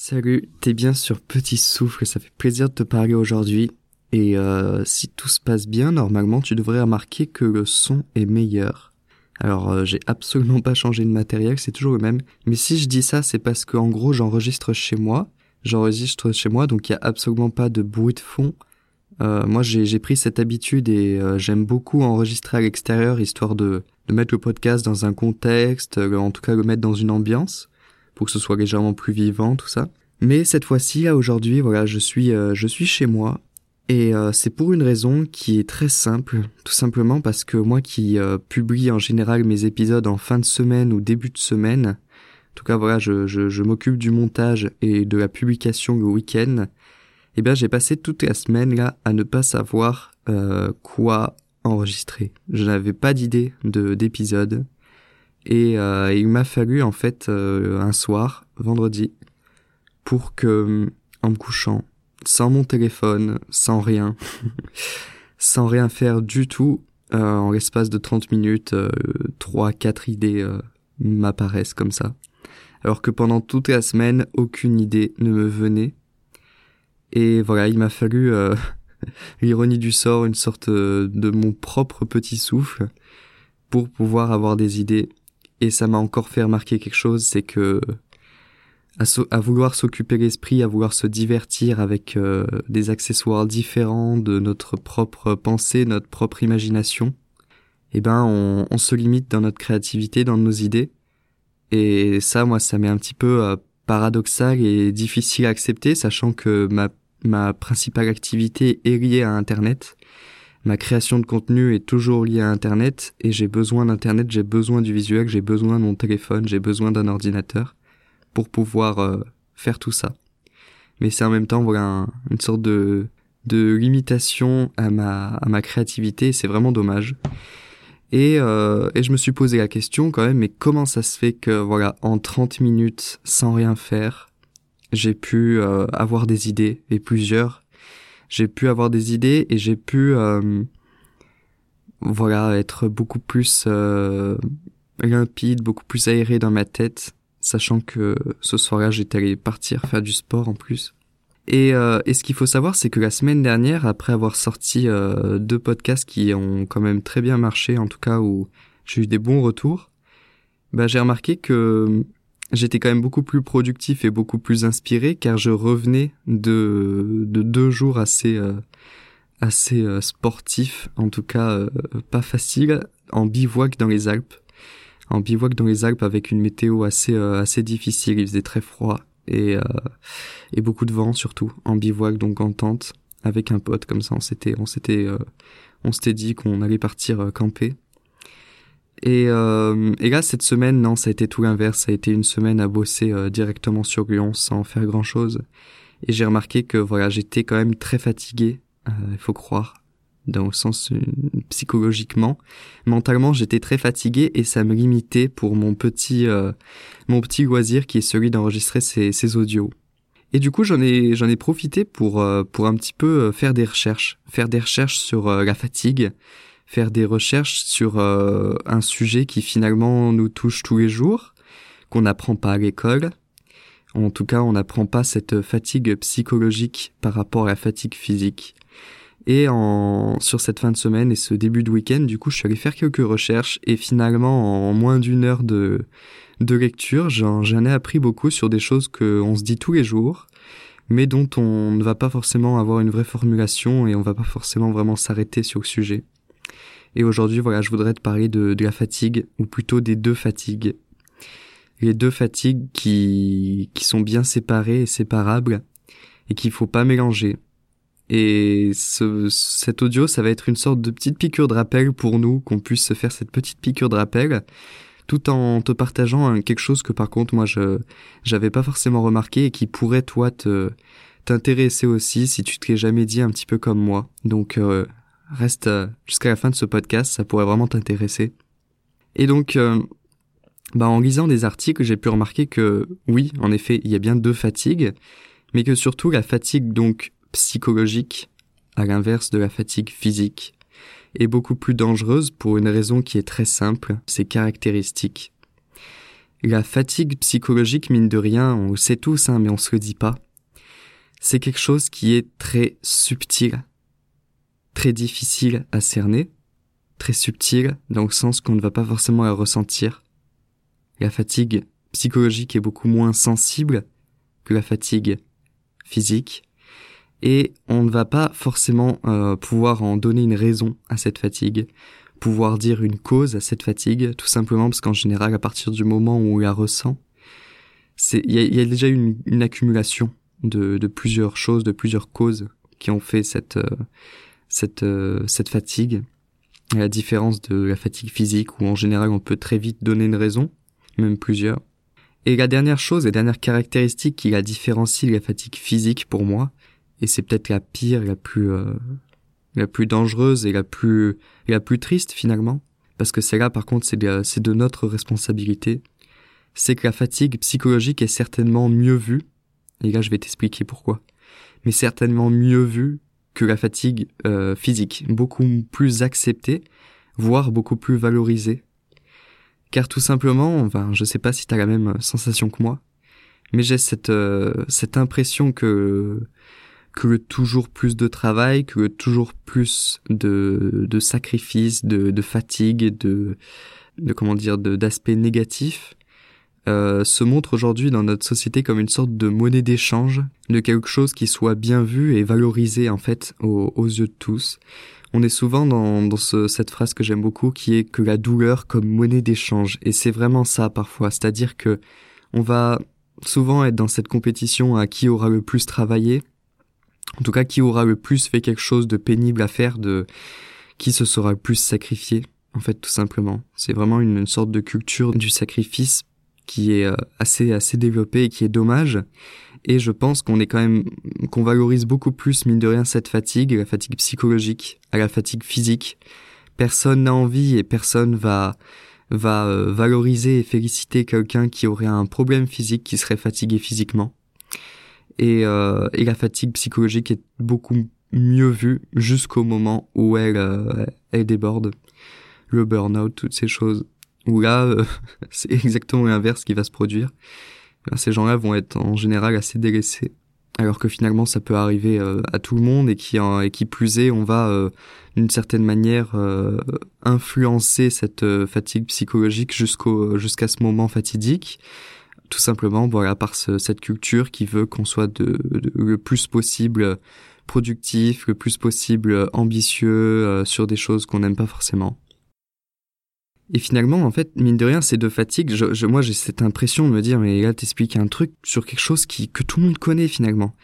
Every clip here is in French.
Salut, t'es bien sur Petit Souffle, ça fait plaisir de te parler aujourd'hui. Et euh, si tout se passe bien, normalement tu devrais remarquer que le son est meilleur. Alors euh, j'ai absolument pas changé de matériel, c'est toujours le même. Mais si je dis ça, c'est parce que en gros j'enregistre chez moi. J'enregistre chez moi, donc il y a absolument pas de bruit de fond. Euh, moi j'ai pris cette habitude et euh, j'aime beaucoup enregistrer à l'extérieur histoire de, de mettre le podcast dans un contexte, en tout cas le mettre dans une ambiance pour que ce soit légèrement plus vivant, tout ça. Mais cette fois-ci, là aujourd'hui, voilà, je suis, euh, chez moi et euh, c'est pour une raison qui est très simple, tout simplement parce que moi qui euh, publie en général mes épisodes en fin de semaine ou début de semaine, en tout cas voilà, je, m'occupe du montage et de la publication le week-end, eh bien j'ai passé toute la semaine là à ne pas savoir quoi enregistrer. Je n'avais pas d'idée de d'épisode. Et euh, il m'a fallu en fait euh, un soir, vendredi, pour que, en me couchant, sans mon téléphone, sans rien, sans rien faire du tout, euh, en l'espace de 30 minutes, trois, quatre idées m'apparaissent comme ça. Alors que pendant toute la semaine, aucune idée ne me venait. Et voilà, il m'a fallu l'ironie du sort, une sorte de mon propre petit souffle pour pouvoir avoir des idées et ça m'a encore fait remarquer quelque chose, c'est que à, vouloir s'occuper l'esprit, à vouloir se divertir avec euh, des accessoires différents de notre propre pensée, notre propre imagination, eh ben on, se limite dans notre créativité, dans nos idées. Et ça, moi, ça m'est un petit peu euh, paradoxal et difficile à accepter, sachant que ma, ma principale activité est liée à Internet ma création de contenu est toujours liée à Internet et j'ai besoin d'Internet, j'ai besoin du visuel, j'ai besoin de mon téléphone, j'ai besoin d'un ordinateur pour pouvoir euh, faire tout ça. Mais c'est en même temps voilà une sorte de de limitation à ma à ma créativité, c'est vraiment dommage. Et, euh, et je me suis posé la question quand même, mais comment ça se fait que voilà en 30 minutes sans rien faire, j'ai pu euh, avoir des idées? Et plusieurs j'ai pu avoir des idées et j'ai pu euh, voilà être beaucoup plus euh, limpide, beaucoup plus aéré dans ma tête, sachant que ce soir-là j'étais allé partir faire du sport en plus. Et, euh, et ce qu'il faut savoir, c'est que la semaine dernière, après avoir sorti euh, deux podcasts qui ont quand même très bien marché, en tout cas où j'ai eu des bons retours, bah, j'ai remarqué que j'étais quand même beaucoup plus productif et beaucoup plus inspiré car je revenais de, de deux jours assez euh, assez euh, sportifs, en tout cas euh, pas facile, en bivouac dans les Alpes. En bivouac dans les Alpes avec une météo assez assez difficile, il faisait très froid et et beaucoup de vent surtout en bivouac donc en tente avec un pote comme ça on s'était on s'était on s'était dit qu'on allait partir camper et, euh, et là, cette semaine, non, ça a été tout l'inverse. Ça a été une semaine à bosser euh, directement sur Lyon sans faire grand chose. Et j'ai remarqué que voilà, j'étais quand même très fatigué, euh, il faut croire, dans le sens euh, psychologiquement. Mentalement, j'étais très fatigué et ça me limitait pour mon petit, mon petit loisir qui est celui d'enregistrer ces, ces audios. Et du coup, j'en ai, j'en ai profité pour, pour un petit peu faire des recherches, faire des recherches sur la fatigue, faire des recherches sur euh, un sujet qui finalement nous touche tous les jours, qu'on n'apprend pas à l'école. En tout cas, on n'apprend pas cette fatigue psychologique par rapport à la fatigue physique. Et en, sur cette fin de semaine et ce début de week-end, du coup, je suis allé faire quelques recherches et finalement, en moins d'une heure de, de lecture, j'en, j'en ai appris beaucoup sur des choses qu'on se dit tous les jours, mais dont on ne va pas forcément avoir une vraie formulation et on va pas forcément vraiment s'arrêter sur le sujet. Et aujourd'hui, voilà, je voudrais te parler de, la fatigue, ou plutôt des deux fatigues. Les deux fatigues qui, qui sont bien séparées et séparables, et qu'il faut pas mélanger. Et ce, cet audio, ça va être une sorte de petite piqûre de rappel pour nous, qu'on puisse se faire cette petite piqûre de rappel, tout en te partageant quelque chose que par contre moi je j'avais pas forcément remarqué et qui pourrait toi te t'intéresser aussi si tu te l'es jamais dit un petit peu comme moi. Donc euh, reste euh, jusqu'à la fin de ce podcast, ça pourrait vraiment t'intéresser. Et donc, euh, bah, en lisant des articles, j'ai pu remarquer que oui, en effet, il y a bien deux fatigues, mais que surtout la fatigue donc psychologique, à l'inverse de la fatigue physique, est beaucoup plus dangereuse pour une raison qui est très simple, ses caractéristiques. la fatigue psychologique, mine de rien, on le sait tous, hein, mais on se le dit pas. C'est quelque chose qui est très subtil, très difficile à cerner, très subtil dans le sens qu'on ne va pas forcément la ressentir. La fatigue psychologique est beaucoup moins sensible que la fatigue physique et on ne va pas forcément euh, pouvoir en donner une raison à cette fatigue, pouvoir dire une cause à cette fatigue, tout simplement parce qu'en général, à partir du moment où on la ressent, il y a, déjà une, une accumulation de, de, plusieurs choses, de plusieurs causes qui ont fait cette euh, cette euh, cette fatigue. À la différence de la fatigue physique où en général on peut très vite donner une raison, même plusieurs. Et la dernière chose, la dernière caractéristique qui la différencie de la fatigue physique pour moi, et c'est peut-être la pire, la plus euh, la plus dangereuse et la plus la plus triste finalement, parce que c'est là par contre c'est de, c'est de notre responsabilité, c'est que la fatigue psychologique est certainement mieux vue, et là je vais t'expliquer pourquoi, mais certainement mieux vue que la fatigue euh, physique, beaucoup plus acceptée, voire beaucoup plus valorisée. Car tout simplement, enfin, je sais pas si tu as la même sensation que moi, mais j'ai cette euh, cette impression que que le toujours plus de travail, que le toujours plus de, de sacrifices, de, de fatigue, de, de comment dire, d'aspects négatifs, euh, se montre aujourd'hui dans notre société comme une sorte de monnaie d'échange, de quelque chose qui soit bien vu et valorisé en fait aux, yeux de tous. On est souvent dans, dans ce, cette phrase que j'aime beaucoup qui est que la douleur comme monnaie d'échange et c'est vraiment ça parfois, c'est-à-dire que on va souvent être dans cette compétition à qui aura le plus travaillé en tout cas qui aura le plus fait quelque chose de pénible à faire, de qui se sera le plus sacrifié, en fait tout simplement. C'est vraiment une, sorte de culture du sacrifice qui est euh, assez assez développée et qui est dommage. Et je pense qu'on est quand même qu'on valorise beaucoup plus mine de rien cette fatigue, la fatigue psychologique, à la fatigue physique. Personne n'a envie et personne va va euh, valoriser et féliciter quelqu'un qui aurait un problème physique, qui serait fatigué physiquement et, euh, et la fatigue psychologique est beaucoup mieux vue jusqu'au moment où elle, euh, elle déborde. Le burn-out, toutes ces choses. Où là, euh, c'est exactement l'inverse qui va se produire. ces gens-là vont être en général assez délaissés. Alors que finalement, ça peut arriver euh, à tout le monde et qui, et qui plus est, on va d'une certaine manière influencer cette fatigue psychologique jusqu'au jusqu'à ce moment fatidique tout simplement voilà par cette culture qui veut qu'on soit de, le plus possible productif, le plus possible ambitieux euh, sur des choses qu'on n'aime pas forcément. Et finalement, en fait, mine de rien, c'est de fatigue. Je, moi, j'ai cette impression de me dire, mais là, t'expliques un truc sur quelque chose qui que tout le monde connaît finalement.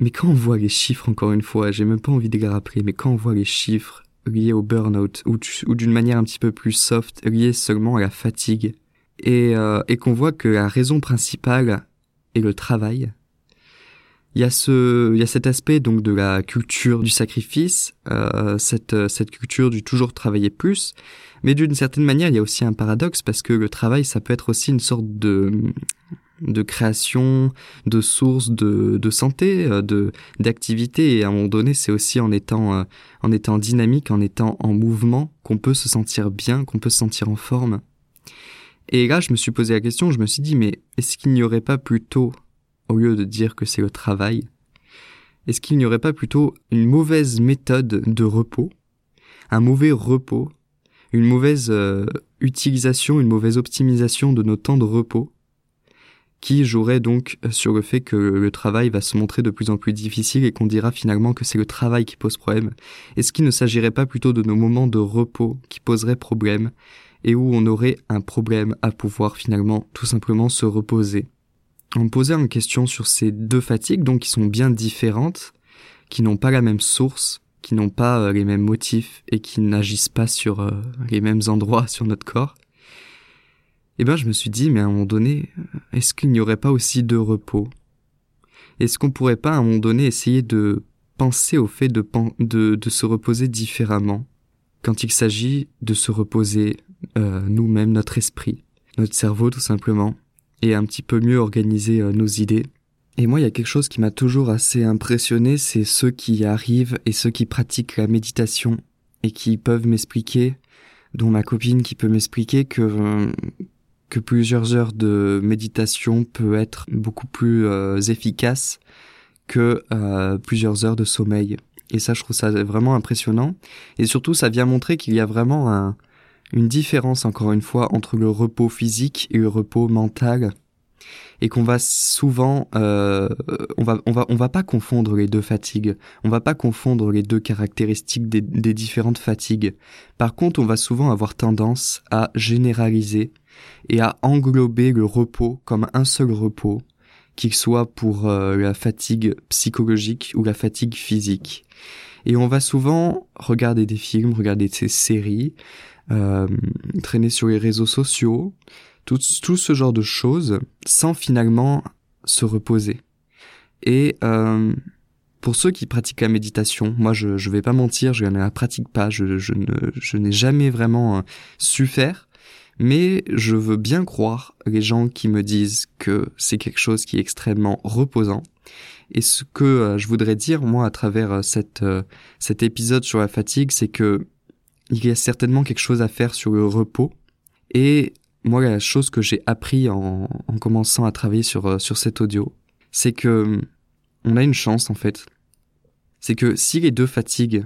Mais quand on voit les chiffres, encore une fois, j'ai même pas envie de les rappeler, mais quand on voit les chiffres liés au burn-out ou, ou d'une manière un petit peu plus soft, liés seulement à la fatigue, et, euh, et qu'on voit que la raison principale est le travail. Il y a ce, il y a cet aspect donc de la culture du sacrifice, euh, cette cette culture du toujours travailler plus, mais d'une certaine manière il y a aussi un paradoxe parce que le travail ça peut être aussi une sorte de de création, de source de, de santé, euh, de d'activité et à un moment donné c'est aussi en étant euh, en étant dynamique, en étant en mouvement qu'on peut se sentir bien, qu'on peut se sentir en forme. Et là, je me suis posé la question, je me suis dit, mais est-ce qu'il n'y aurait pas plutôt, au lieu de dire que c'est le travail, est-ce qu'il n'y aurait pas plutôt une mauvaise méthode de repos, un mauvais repos, une mauvaise euh, utilisation, une mauvaise optimisation de nos temps de repos, qui jouerait donc sur le fait que le travail va se montrer de plus en plus difficile et qu'on dira finalement que c'est le travail qui pose problème? Est-ce qu'il ne s'agirait pas plutôt de nos moments de repos qui poseraient problème et où on aurait un problème à pouvoir finalement tout simplement se reposer? On me posait une question sur ces deux fatigues, donc qui sont bien différentes, qui n'ont pas la même source, qui n'ont pas euh, les mêmes motifs et qui n'agissent pas sur euh, les mêmes endroits sur notre corps. Eh ben, je me suis dit, mais à un moment donné, est-ce qu'il n'y aurait pas aussi de repos? Est-ce qu'on pourrait pas à un moment donné essayer de penser au fait de se reposer différemment quand il s'agit de se reposer euh, nous-mêmes, notre esprit, notre cerveau tout simplement, et un petit peu mieux organiser euh, nos idées. Et moi, il y a quelque chose qui m'a toujours assez impressionné, c'est ceux qui arrivent et ceux qui pratiquent la méditation et qui peuvent m'expliquer, dont ma copine qui peut m'expliquer que euh, que plusieurs heures de méditation peut être beaucoup plus euh, efficace que plusieurs heures de sommeil. Et ça, je trouve ça vraiment impressionnant. Et surtout, ça vient montrer qu'il y a vraiment un, une différence, encore une fois, entre le repos physique et le repos mental et qu'on va souvent euh, on va on va on va pas confondre les deux fatigues. On va pas confondre les deux caractéristiques des, des différentes fatigues. Par contre on va souvent avoir tendance à généraliser et à englober le repos comme un seul repos qu'il soit pour euh, la fatigue psychologique ou la fatigue physique et on va souvent regarder des films regarder des séries euh, traîner sur les réseaux sociaux tout, ce genre de choses sans finalement se reposer. Et euh, pour ceux qui pratiquent la méditation, moi je je vais pas mentir, je ne la pratique pas, je, je ne je n'ai jamais vraiment euh, su faire, mais je veux bien croire les gens qui me disent que c'est quelque chose qui est extrêmement reposant. Et ce que euh, je voudrais dire moi à travers euh, cette cet épisode sur la fatigue, c'est que il y a certainement quelque chose à faire sur le repos et moi, la chose que j'ai appris en, en, commençant à travailler sur, euh, sur cet audio, c'est que on a une chance en fait. C'est que si les deux fatigues,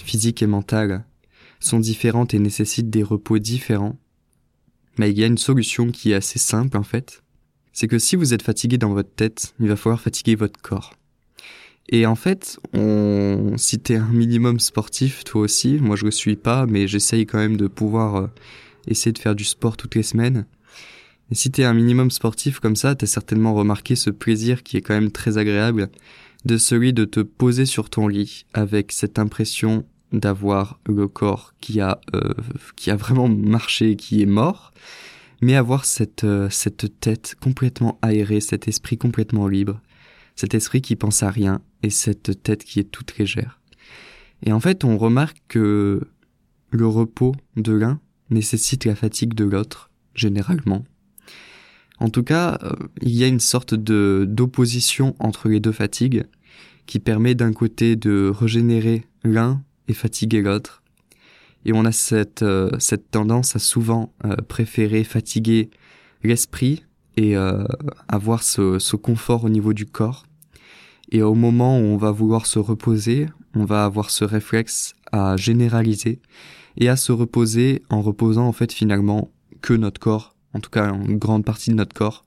physique et mentale, sont différentes et nécessitent des repos différents, mais il y a une solution qui est assez simple en fait. C'est que si vous êtes fatigué dans votre tête, il va falloir fatiguer votre corps. Et en fait, on, si t'es un minimum sportif, toi aussi, moi je le suis pas, mais j'essaye quand même de pouvoir euh, essayer de faire du sport toutes les semaines. Et si t'es un minimum sportif comme ça, t'as certainement remarqué ce plaisir qui est quand même très agréable de celui de te poser sur ton lit avec cette impression d'avoir le corps qui a euh, qui a vraiment marché, qui est mort, mais avoir cette euh, cette tête complètement aérée, cet esprit complètement libre, cet esprit qui pense à rien et cette tête qui est toute légère. Et en fait, on remarque que le repos de l'un nécessite la fatigue de l'autre, généralement. En tout cas, euh, il y a une sorte de d'opposition entre les deux fatigues qui permet d'un côté de régénérer l'un et fatiguer l'autre. Et on a cette, euh, cette tendance à souvent euh, préférer fatiguer l'esprit et avoir ce, ce confort au niveau du corps. Et au moment où on va vouloir se reposer, on va avoir ce réflexe à généraliser et à se reposer en reposant en fait finalement que notre corps, en tout cas une grande partie de notre corps,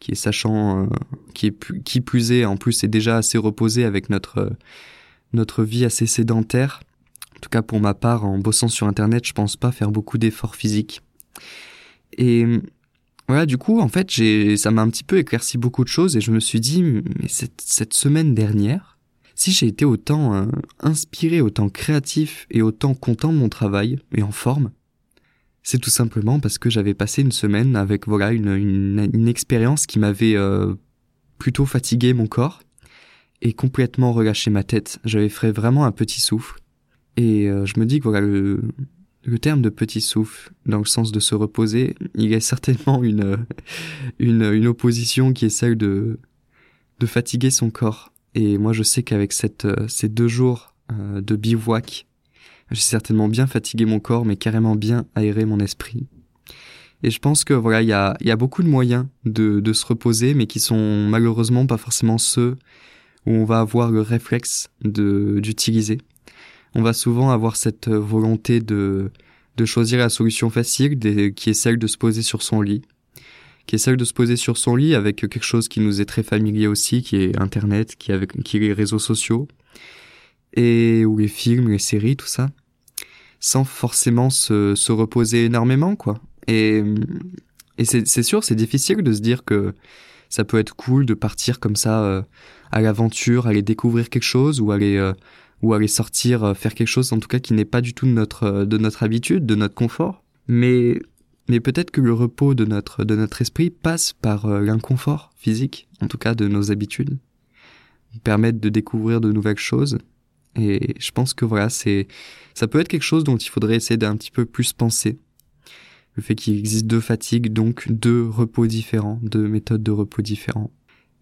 qui est sachant, euh, qui est qui plus est en plus est déjà assez reposé avec notre euh, notre vie assez sédentaire. En tout cas pour ma part, en bossant sur internet, je pense pas faire beaucoup d'efforts physiques. Et voilà, du coup, en fait, j'ai, ça m'a un petit peu éclairci beaucoup de choses et je me suis dit, mais cette, semaine dernière, si j'ai été autant euh, inspiré, autant créatif et autant content de mon travail et en forme, c'est tout simplement parce que j'avais passé une semaine avec voilà une, une, une expérience qui m'avait euh, plutôt fatigué mon corps et complètement relâché ma tête. J'avais fait vraiment un petit souffle et euh, je me dis que voilà le, le terme de petit souffle, dans le sens de se reposer, il y a certainement une, une, une opposition qui est celle de, de fatiguer son corps. Et moi, je sais qu'avec cette, euh, ces deux jours euh, de bivouac, j'ai certainement bien fatigué mon corps, mais carrément bien aéré mon esprit. Et je pense que voilà, il y a, y a beaucoup de moyens de, de se reposer, mais qui sont malheureusement pas forcément ceux où on va avoir le réflexe de d'utiliser. On va souvent avoir cette volonté de de choisir la solution facile, qui est celle de se poser sur son lit, qui essaie de se poser sur son lit avec quelque chose qui nous est très familier aussi, qui est Internet, qui est, avec, qui est les réseaux sociaux, et ou les films, les séries, tout ça, sans forcément se, se reposer énormément, quoi. Et, et c'est sûr, c'est difficile de se dire que ça peut être cool de partir comme ça euh, à l'aventure, aller découvrir quelque chose ou aller euh, ou aller sortir euh, faire quelque chose en tout cas qui n'est pas du tout de notre de notre habitude, de notre confort. Mais mais peut-être que le repos de notre, de notre esprit passe par l'inconfort physique, en tout cas de nos habitudes, permettre de découvrir de nouvelles choses. Et je pense que voilà, c'est, ça peut être quelque chose dont il faudrait essayer d'un petit peu plus penser. Le fait qu'il existe deux fatigues, donc deux repos différents, deux méthodes de repos différents.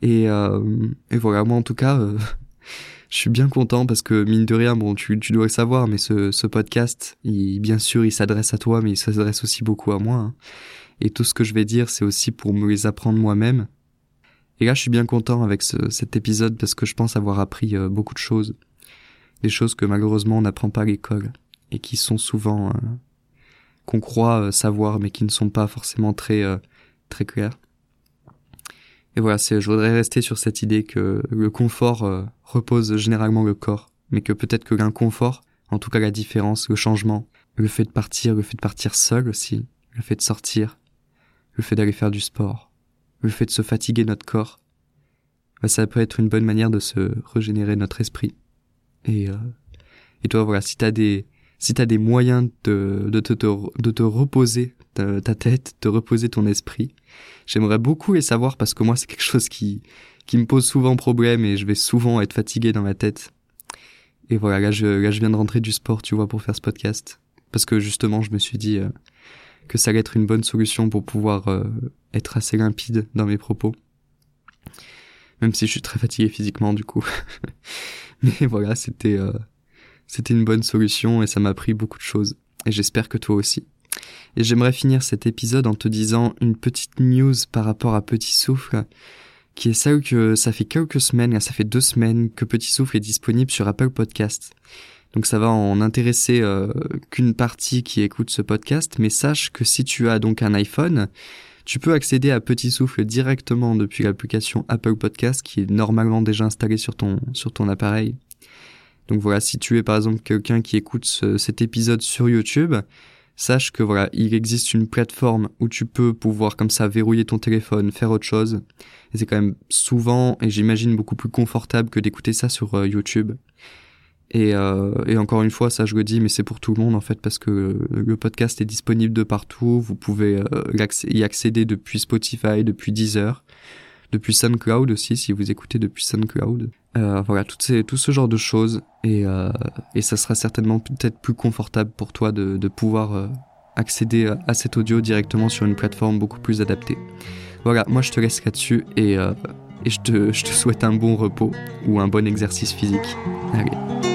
Et, euh, et voilà, moi en tout cas, euh, je suis bien content parce que mine de rien, bon, tu, tu dois le savoir, mais ce, ce podcast, il, bien sûr, il s'adresse à toi, mais il s'adresse aussi beaucoup à moi. Hein. Et tout ce que je vais dire, c'est aussi pour me les apprendre moi-même. Et là, je suis bien content avec cet épisode parce que je pense avoir appris euh, beaucoup de choses. Des choses que malheureusement on n'apprend pas à l'école et qui sont souvent euh, qu'on croit euh, savoir mais qui ne sont pas forcément très très claires. Et voilà, c'est, je voudrais rester sur cette idée que le confort repose généralement le corps, mais que peut-être que l'inconfort, en tout cas la différence, le changement, le fait de partir, le fait de partir seul aussi, le fait de sortir, le fait d'aller faire du sport, le fait de se fatiguer notre corps, bah, ça peut être une bonne manière de se régénérer notre esprit. Et, euh, et toi, voilà, si t'as des, si t'as des moyens de, de, te, de te reposer ta, ta tête, de reposer ton esprit, j'aimerais beaucoup les savoir parce que moi, c'est quelque chose qui, qui me pose souvent problème et je vais souvent être fatigué dans ma tête. Et voilà, là je, là, je viens de rentrer du sport, tu vois, pour faire ce podcast. Parce que justement, je me suis dit, euh, que ça allait être une bonne solution pour pouvoir euh, être assez limpide dans mes propos. Même si je suis très fatigué physiquement du coup. Mais voilà, c'était euh, c'était une bonne solution et ça m'a appris beaucoup de choses. Et j'espère que toi aussi. Et j'aimerais finir cet épisode en te disant une petite news par rapport à Petit Souffle, qui est celle que ça fait quelques semaines, ça fait deux semaines que Petit Souffle est disponible sur Apple Podcast. Donc ça va en intéresser euh, qu'une partie qui écoute ce podcast, mais sache que si tu as donc un iPhone, tu peux accéder à Petit Souffle directement depuis l'application Apple Podcast qui est normalement déjà installée sur ton sur ton appareil. Donc voilà, si tu es par exemple quelqu'un qui écoute cet épisode sur YouTube, sache que voilà, il existe une plateforme où tu peux pouvoir comme ça verrouiller ton téléphone, faire autre chose. C'est quand même souvent et j'imagine beaucoup plus confortable que d'écouter ça sur euh, YouTube. Et, euh, et, encore une fois, ça je le dis, mais c'est pour tout le monde en fait, parce que le podcast est disponible de partout. Vous pouvez euh, y accéder depuis Spotify, depuis Deezer, depuis SoundCloud aussi, si vous écoutez depuis SoundCloud. Euh, voilà, ces, tout ce genre de choses. Et, euh, ça sera certainement peut-être plus confortable pour toi de, pouvoir euh, accéder à cet audio directement sur une plateforme beaucoup plus adaptée. Voilà, moi je te laisse là-dessus et, et je, te, je te souhaite un bon repos ou un bon exercice physique. Allez.